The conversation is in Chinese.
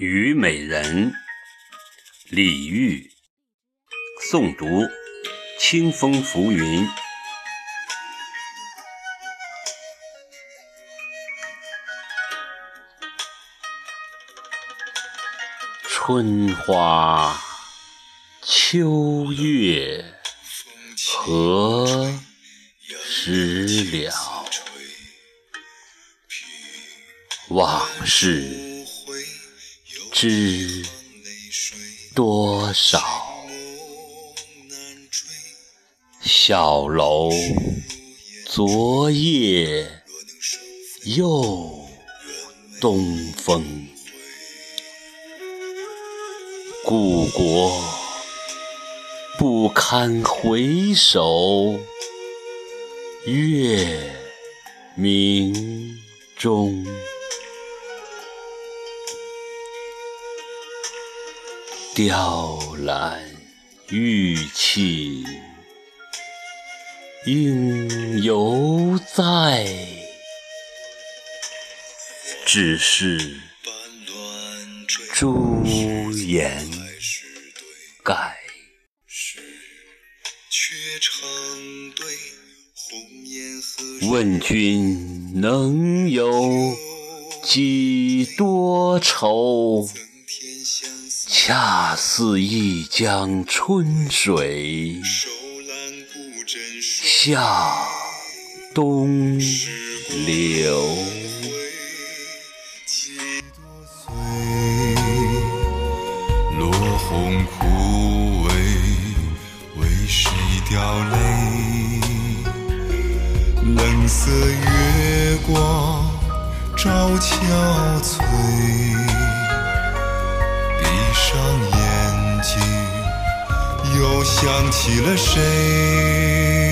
虞美人，李煜。诵读：清风浮云。春花秋月何时了？往事。知多少？小楼昨夜又东风，故国不堪回首月明中。雕栏玉砌应犹在，只是朱颜改。问君能有几多愁？恰似一江春水向东流。落红枯萎，为谁掉泪？冷色月光照憔悴。想起了谁？